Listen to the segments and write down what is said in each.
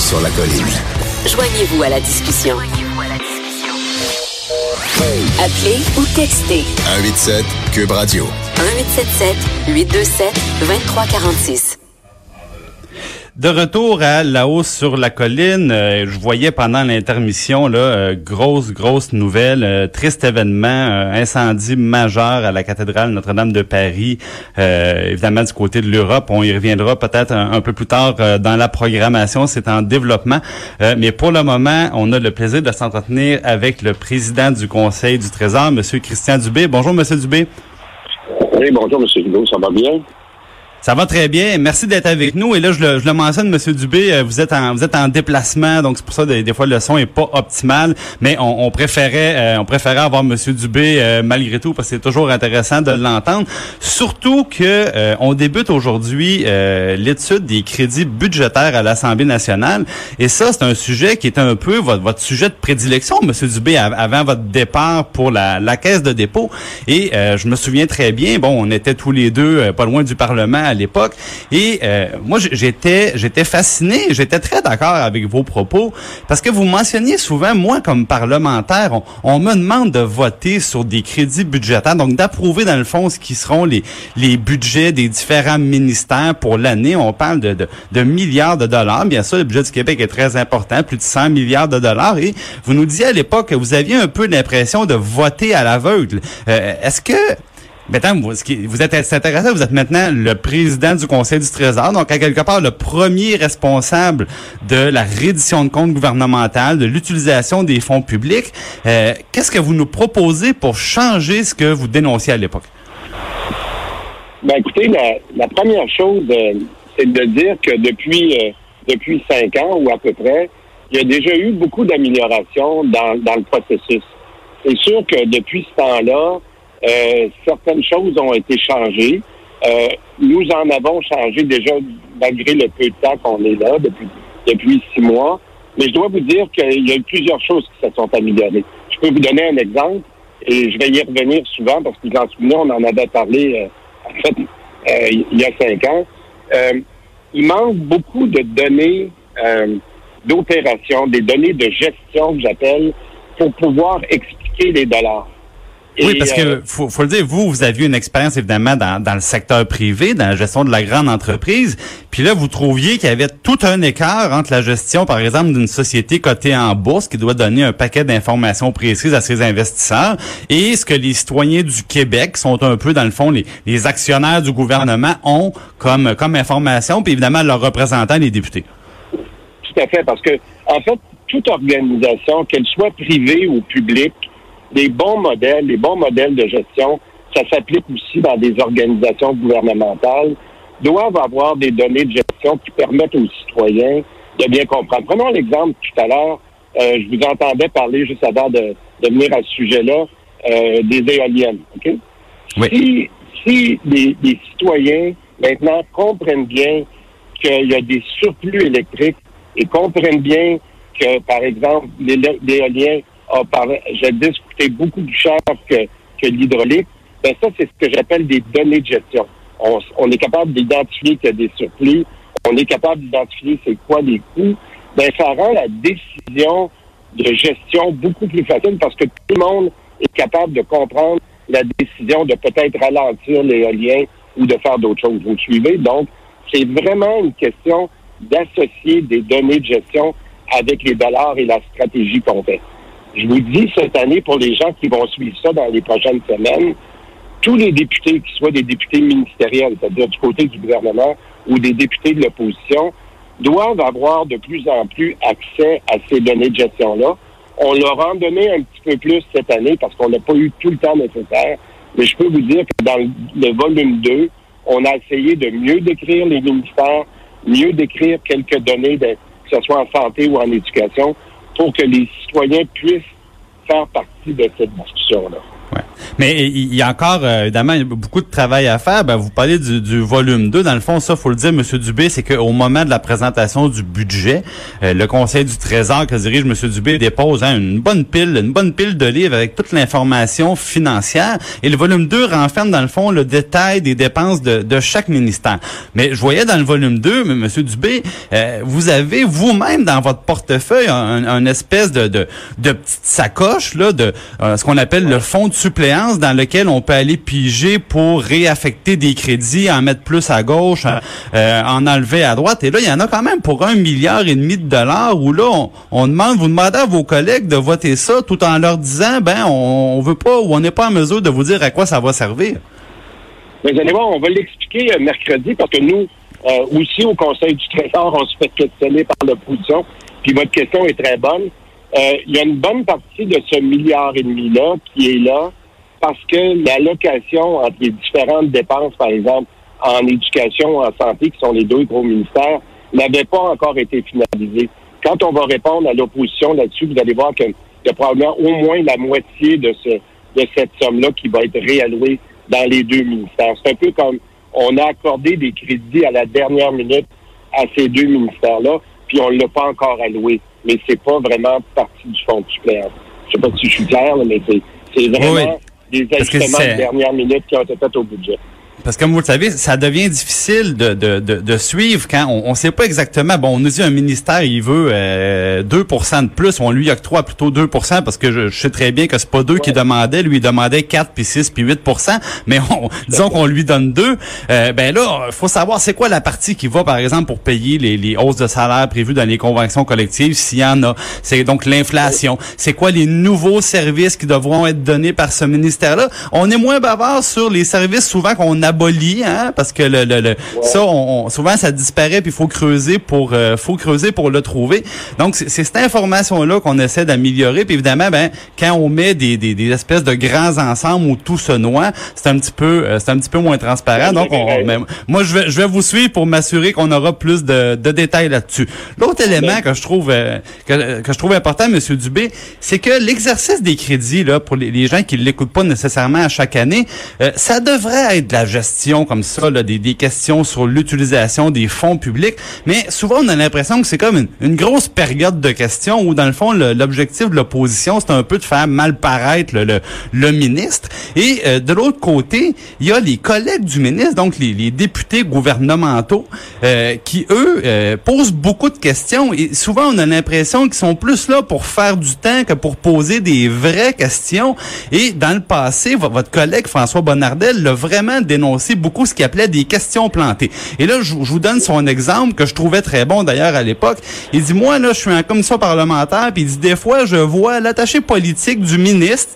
sur la colline. Joignez-vous à la discussion. Appelez ou textez 187 Cube Radio. 1877 827 2346. De retour à la hausse sur la colline, euh, je voyais pendant l'intermission là euh, grosse grosse nouvelle, euh, triste événement, incendie majeur à la cathédrale Notre-Dame de Paris. évidemment du côté de l'Europe, on y reviendra peut-être un, peu plus tard dans la programmation, c'est en développement. mais pour le moment, on a le plaisir de s'entretenir avec le président du Conseil du Trésor, Monsieur Christian Dubé. Bonjour, Monsieur Dubé. Oui, bonjour, Monsieur Dubé, ça va bien? Ça va très bien. Merci d'être avec nous. Et là, je le, je le mentionne, Monsieur Dubé, euh, vous êtes en vous êtes en déplacement, donc c'est pour ça des, des fois le son est pas optimal. Mais on, on préférait euh, on préférait avoir Monsieur Dubé euh, malgré tout parce que c'est toujours intéressant de l'entendre. Surtout que on débute aujourd'hui l'étude des crédits budgétaires à l'Assemblée nationale. Et ça, c'est un sujet qui est un peu votre, votre sujet de prédilection, Monsieur Dubé, avant votre départ pour la, la caisse de dépôt. Et je me souviens très bien. Bon, on était tous les deux pas loin du Parlement à l'époque. Et euh, moi, j'étais j'étais fasciné, j'étais très d'accord avec vos propos parce que vous mentionniez souvent, moi comme parlementaire, on, me demande de voter sur des crédits budgétaires, donc d'approuver dans le fond ce qui seront les les budgets des différents ministères pour l'année. On parle de, de, milliards de dollars. Bien sûr, le budget du Québec est très important, plus de 100 milliards de dollars. Et vous nous disiez à l'époque que vous aviez un peu l'impression de voter à l'aveugle. Euh, est-ce que Maintenant, vous, vous êtes intéressé, vous êtes maintenant le président du Conseil du Trésor, donc à quelque part le premier responsable de la reddition de comptes gouvernementales, de l'utilisation des fonds publics. Euh, qu'est-ce que vous nous proposez pour changer ce que vous dénonciez à l'époque? Ben écoutez, la, première chose, euh, c'est de dire que depuis euh, depuis cinq ans ou à peu près, il y a déjà eu beaucoup d'améliorations dans, dans le processus. C'est sûr que depuis ce temps-là, euh, certaines choses ont été changées. Euh, nous en avons changé déjà malgré le peu de temps qu'on est là depuis, six mois. Mais je dois vous dire qu'il y a eu plusieurs choses qui se sont améliorées. Je peux vous donner un exemple et je vais y revenir souvent parce que vous en souvenez, on en avait parlé euh, en fait il y a cinq ans. il manque beaucoup de données d'opération, des données de gestion que j'appelle, pour pouvoir expliquer les dollars oui, parce que euh, faut, faut le dire, vous, vous aviez une expérience évidemment dans, dans le secteur privé, dans la gestion de la grande entreprise. Puis là, vous trouviez qu'il y avait tout un écart entre la gestion, par exemple, d'une société cotée en bourse qui doit donner un paquet d'informations précises à ses investisseurs et ce que les citoyens du Québec sont un peu, dans le fond, les, les actionnaires du gouvernement ont comme, comme information, puis évidemment leurs représentants, les députés. Tout à fait, parce que, en fait, toute organisation, qu'elle soit privée ou publique, des bons modèles, des bons modèles de gestion, ça s'applique aussi dans des organisations gouvernementales, doivent avoir des données de gestion qui permettent aux citoyens de bien comprendre. Prenons l'exemple tout à l'heure, euh, je vous entendais parler juste avant de, venir à ce sujet-là, euh, des éoliennes. OK? Si, si les, citoyens maintenant comprennent bien qu'il y a des surplus électriques et comprennent bien que, par exemple, l'éolien a j'ai discuté beaucoup plus cher que, que l'hydraulique, ben ça, c'est ce que j'appelle des données de gestion. On, on est capable d'identifier qu'il y a des surplus, on est capable d'identifier c'est quoi les coûts. Ben, ça rend la décision de gestion beaucoup plus facile parce que tout le monde est capable de comprendre la décision de peut-être ralentir l'éolien ou de faire d'autres choses. Vous me suivez? Donc, c'est vraiment une question d'associer des données de gestion avec les dollars et la stratégie qu'on fait. Je vous dis cette année, pour les gens qui vont suivre ça dans les prochaines semaines, tous les députés, qui soient des députés ministériels, c'est-à-dire du côté du gouvernement ou des députés de l'opposition, doivent avoir de plus en plus accès à ces données de gestion-là. On leur en donné un petit peu plus cette année parce qu'on n'a pas eu tout le temps nécessaire. Mais je peux vous dire que dans le volume 2, on a essayé de mieux décrire les ministères, mieux décrire quelques données, que ce soit en santé ou en éducation, pour que les citoyens puissent faire partie de cette discussion-là. Ouais. Mais il y a encore, euh, évidemment, beaucoup de travail à faire. Ben, vous parlez du, du, volume 2. Dans le fond, ça, faut le dire, M. Dubé, c'est qu'au moment de la présentation du budget, euh, le Conseil du Trésor que dirige M. Dubé dépose hein, une bonne pile, une bonne pile de livres avec toute l'information financière. Et le volume 2 renferme, dans le fond, le détail des dépenses de, de chaque ministère. Mais je voyais dans le volume 2, M. Dubé, euh, vous avez vous-même dans votre portefeuille un, un espèce de, de, de, petite sacoche, là, de ce qu'on appelle le fonds de suppléance dans lequel on peut aller piger pour réaffecter des crédits, en mettre plus à gauche, euh, en enlever à droite. Et là, il y en a quand même pour un milliard et demi de dollars où là, on, demande, vous demandez à vos collègues de voter ça tout en leur disant, ben, on, on veut pas ou on n'est pas en mesure de vous dire à quoi ça va servir. Mais vous allez voir, on va l'expliquer euh, mercredi parce que nous, euh, aussi au Conseil du Trésor, on se fait questionner par l'opposition. Puis votre question est très bonne. Euh, il y a une bonne partie de ce milliard et demi-là qui est là parce que l'allocation entre les différentes dépenses, par exemple, en éducation, ou en santé, qui sont les deux gros ministères, n'avait pas encore été finalisée. Quand on va répondre à l'opposition là-dessus, vous allez voir qu'il y a probablement au moins la moitié de ce de cette somme-là qui va être réallouée dans les deux ministères. C'est un peu comme on a accordé des crédits à la dernière minute à ces deux ministères-là, puis on ne l'a pas encore alloué mais c'est pas vraiment partie du fonds de suppléance. Je sais pas si je suis clair, mais c'est vraiment des ajustements de dernière minute qui ont été faits au budget. Parce que comme vous le savez, ça devient difficile de, de, de, de suivre quand on ne sait pas exactement. Bon, on nous dit un ministère, il veut euh, 2 de plus. On lui octroie plutôt 2% parce que je, sais très bien que c'est pas deux qui demandait. Lui, il demandait 4, puis 6, puis 8% Mais on, disons qu'on lui donne 2. Euh, ben là, faut savoir c'est quoi la partie qui va, par exemple, pour payer les, les hausses de salaire prévues dans les conventions collectives, s'il y en a. C'est donc l'inflation. C'est quoi les nouveaux services qui devront être donnés par ce ministère-là? On est moins bavard sur les services souvent qu'on a abolie, hein, parce que le, le, ça, on, souvent ça disparaît puis il faut creuser pour, euh, faut creuser pour le trouver. Donc c'est cette information là qu'on essaie d'améliorer. Puis évidemment, ben quand on met des, des, des, espèces de grands ensembles où tout se noie, c'est un petit peu, euh, c'est un petit peu moins transparent. Donc on, moi je vais, je vais vous suivre pour m'assurer qu'on aura plus de, de détails là-dessus. L'autre élément que je trouve euh, que, que, je trouve important, Monsieur Dubé, c'est que l'exercice des crédits là pour les, les gens qui l'écoutent pas nécessairement à chaque année, ça devrait être de la gestion comme ça, là, des, questions sur l'utilisation des fonds publics. Mais souvent, on a l'impression que c'est comme une, grosse période de questions où, dans le fond, l'objectif de l'opposition, c'est un peu de faire mal paraître le, le, ministre. Et euh, de l'autre côté, il y a les collègues du ministre, donc les, les députés gouvernementaux, euh, qui, eux, euh, posent beaucoup de questions. Et souvent, on a l'impression qu'ils sont plus là pour faire du temps que pour poser des vraies questions. Et dans le passé, votre collègue François Bonnardel l'a vraiment dénoncé aussi beaucoup ce qu'il appelait des questions plantées. Et là, je, vous donne son exemple que je trouvais très bon d'ailleurs à l'époque. Il dit, moi, là, je suis un commission parlementaire, puis il dit, des fois, je vois l'attaché politique du ministre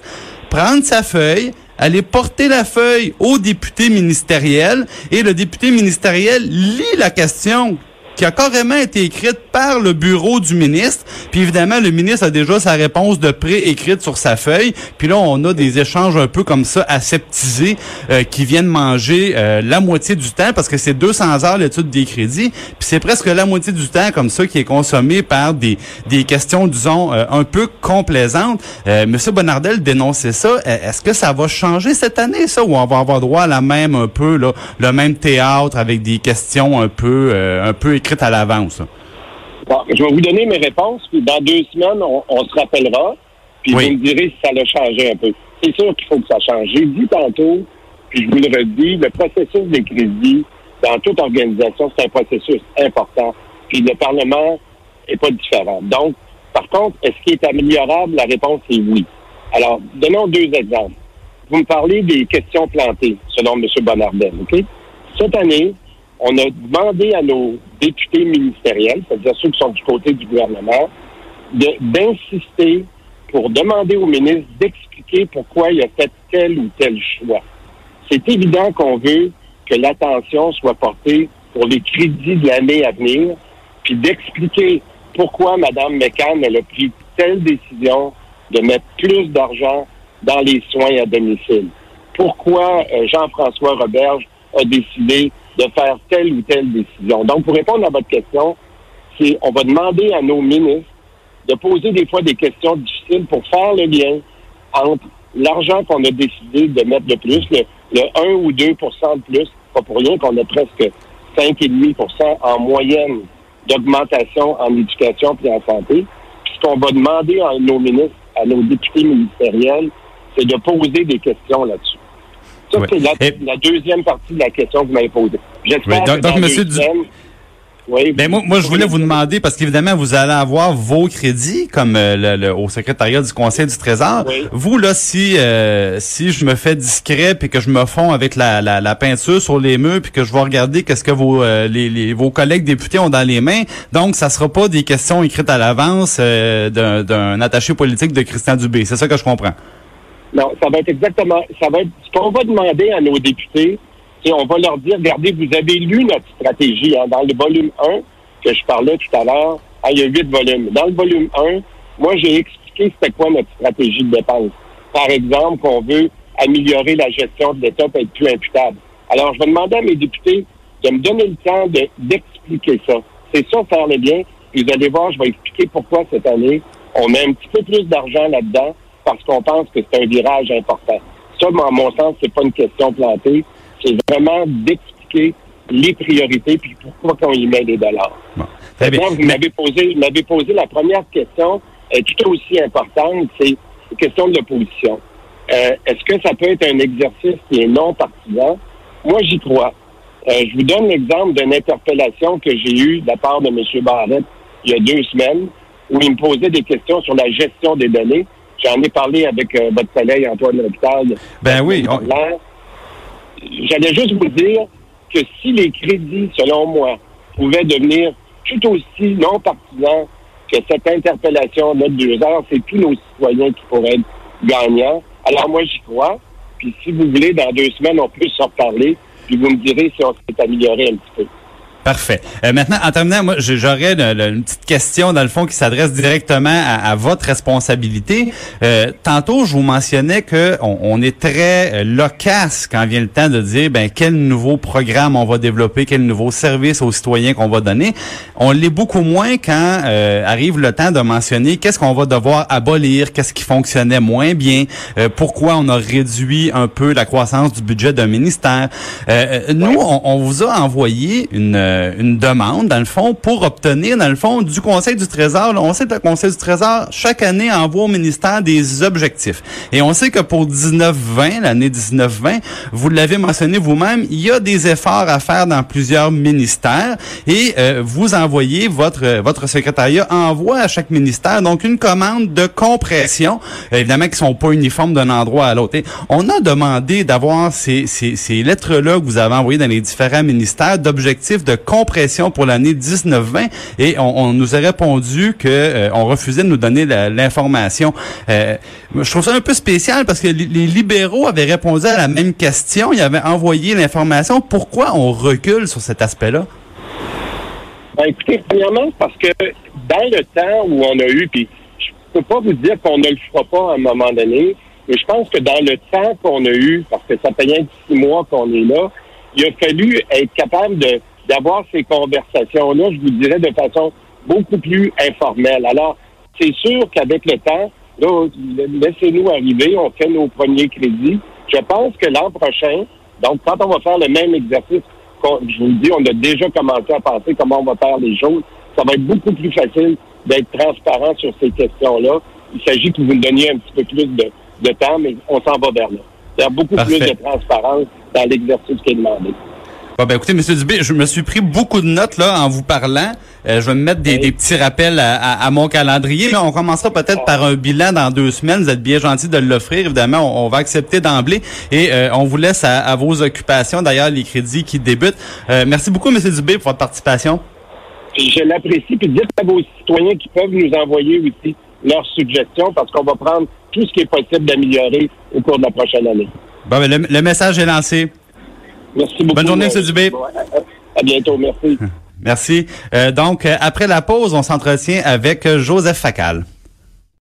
prendre sa feuille, aller porter la feuille au député ministériel, et le député ministériel lit la question qui a carrément été écrite par le bureau du ministre. Puis évidemment, le ministre a déjà sa réponse de pré-écrite sur sa feuille. Puis là, on a des échanges un peu comme ça, aseptisés, euh, qui viennent manger euh, la moitié du temps, parce que c'est 200 heures l'étude des crédits. Puis c'est presque la moitié du temps comme ça qui est consommé par des, des questions, disons, euh, un peu complaisantes. Monsieur Bonardel dénonçait ça. Est-ce que ça va changer cette année, ça, ou on va avoir droit à la même un peu, là, le même théâtre avec des questions un peu, un peu à l'avance. je vais vous donner mes réponses, puis dans deux semaines, on, se rappellera, puis vous me direz si ça a changé un peu. C'est sûr qu'il faut que ça change. J'ai dit tantôt, puis je vous le redis, le processus des crédits dans toute organisation, c'est un processus important. Puis le Parlement est pas différent. Donc, par contre, est-ce qu'il est améliorable? La réponse est oui. Alors, donnons deux exemples. Vous me parlez des questions plantées, selon M. Bonardel, OK? Cette année, on a demandé à nos députés ministériels, c'est-à-dire ceux qui sont du côté du gouvernement, d'insister pour demander au ministre d'expliquer pourquoi il a fait tel ou tel choix. C'est évident qu'on veut que l'attention soit portée pour les crédits de l'année à venir, puis d'expliquer pourquoi Mme McCann a pris telle décision de mettre plus d'argent dans les soins à domicile. Pourquoi euh, Jean-François Roberge a décidé de faire telle ou telle décision. Donc, pour répondre à votre question, c'est on va demander à nos ministres de poser des fois des questions difficiles pour faire le lien entre l'argent qu'on a décidé de mettre de plus, le, le 1 ou 2% de plus, pas pour rien qu'on a presque 5,5% en moyenne d'augmentation en éducation et en santé. Puis ce qu'on va demander à nos ministres, à nos députés ministériels, c'est de poser des questions là-dessus. Ça, Oui. c'est la, Et- la deuxième partie de la question que vous m'avez posée. J'espère Oui, donc- que donc, dans monsieur deux Du- semaines- oui, Ben moi, moi, je voulais vous demander, parce qu'évidemment, vous allez avoir vos crédits comme euh, le, le- au secrétariat du Conseil du Trésor. Oui. Vous, là, si euh, si je me fais discret puis que je me fonds avec la, la, la peinture sur les murs puis que je vais regarder qu'est-ce que vos euh, les, les- vos collègues députés ont dans les mains, donc ça sera pas des questions écrites à l'avance d'un d'un attaché politique de Christian Dubé. C'est ça que je comprends. Non, ça va être exactement. Ça va être ce qu'on va demander à nos députés. c'est on va leur dire, regardez, vous avez lu notre stratégie hein, dans le volume 1 que je parlais tout à l'heure. hein, il y a huit volumes. Dans le volume 1, moi j'ai expliqué c'était quoi notre stratégie de dépense. Par exemple, qu'on veut améliorer la gestion de l'État pour être plus imputable. Alors, je vais demander à mes députés de me donner le temps de- d'expliquer ça. C'est ça, faire le bien. Vous allez voir, je vais expliquer pourquoi cette année, on met un petit peu plus d'argent là-dedans parce qu'on pense que c'est un virage important. Ça, à mon sens, c'est pas une question plantée. C'est vraiment d'expliquer les priorités puis pourquoi qu'on y met des dollars. Bon. Très bien. Maintenant, vous m'avez posé, vous m'avez posé la première question, est tout aussi importante, c'est la question de l'opposition. Euh, Est-ce que ça peut être un exercice qui est non partisan? Moi, j'y crois. Euh, je vous donne l'exemple d'une interpellation que j'ai eue de la part de M. Barrett il y a deux semaines, où il me posait des questions sur la gestion des données. J'en ai parlé avec euh, votre collègue Antoine L'Hôpital. Ben oui, on- J'allais juste vous dire que si les crédits, selon moi, pouvaient devenir tout aussi non partisans que cette interpellation-là de deux heures, c'est tous nos citoyens qui pourraient être gagnants. Alors moi, j'y crois. Puis si vous voulez, dans deux semaines, on peut s'en reparler. Puis vous me direz si on s'est amélioré un petit peu. Parfait. Euh, maintenant, en terminant, moi, j'aurais une petite question, dans le fond, qui s'adresse directement à, à votre responsabilité. Euh, tantôt, je vous mentionnais que on, on est très euh, loquace quand vient le temps de dire, ben, quel nouveau programme on va développer, quel nouveau service aux citoyens qu'on va donner. On l'est beaucoup moins quand euh, arrive le temps de mentionner qu'est-ce qu'on va devoir abolir, qu'est-ce qui fonctionnait moins bien, euh, pourquoi on a réduit un peu la croissance du budget d'un ministère. Euh, nous, on, on vous a envoyé une, euh, une demande, dans le fond, pour obtenir, dans le fond, du Conseil du Trésor. là, on sait que le Conseil du Trésor, chaque année, envoie au ministère des objectifs. Et on sait que pour 19-20, l'année 19-20, vous l'avez mentionné vous-même, il y a des efforts à faire dans plusieurs ministères et euh, vous envoyez, votre, euh, votre secrétariat envoie à chaque ministère donc une commande de compression, évidemment qui sont pas uniformes d'un endroit à l'autre. On a demandé d'avoir ces, ces, ces lettres-là que vous avez envoyées dans les différents ministères d'objectifs de compression pour l'année 19-20 et on, nous a répondu que euh, on refusait de nous donner l'information. Euh, je trouve ça un peu spécial parce que les libéraux avaient répondu à la même question, ils avaient envoyé l'information. Pourquoi on recule sur cet aspect-là? Ben, écoutez, premièrement, parce que dans le temps où on a eu, puis je peux pas vous dire qu'on ne le fera pas à un moment donné, mais je pense que dans le temps qu'on a eu, parce que ça fait rien que six mois qu'on est là, il a fallu être capable de d'avoir ces conversations-là, je vous dirais, de façon beaucoup plus informelle. Alors, c'est sûr qu'avec le temps, là, laissez-nous arriver, on fait nos premiers crédits. Je pense que l'an prochain, donc quand on va faire le même exercice, je vous le dis, on a déjà commencé à penser comment on va faire les choses, ça va être beaucoup plus facile d'être transparent sur ces questions-là. Il s'agit que vous nous donniez un petit peu plus de, de temps, mais on s'en va vers là. Il y a beaucoup Parfait. plus de transparence dans l'exercice qui est demandé. Bon, ben écoutez, Monsieur Dubé, je me suis pris beaucoup de notes là en vous parlant. Euh, je vais me mettre des, Oui. des petits rappels à, à- à mon calendrier, mais on commencera peut-être par un bilan dans deux semaines. Vous êtes bien gentil de l'offrir, évidemment. On, on va accepter d'emblée et euh, on vous laisse à, à vos occupations. D'ailleurs, les crédits qui débutent. Euh, merci beaucoup, Monsieur Dubé, pour votre participation. Puis je l'apprécie. Puis dites à vos citoyens qui peuvent nous envoyer aussi leurs suggestions parce qu'on va prendre tout ce qui est possible d'améliorer au cours de la prochaine année. Bon, ben, le, le message est lancé. Merci beaucoup. Bonne journée, M. Dubé. À à bientôt. Merci. Merci. Euh, donc, euh, après la pause, on s'entretient avec euh, Joseph Facal.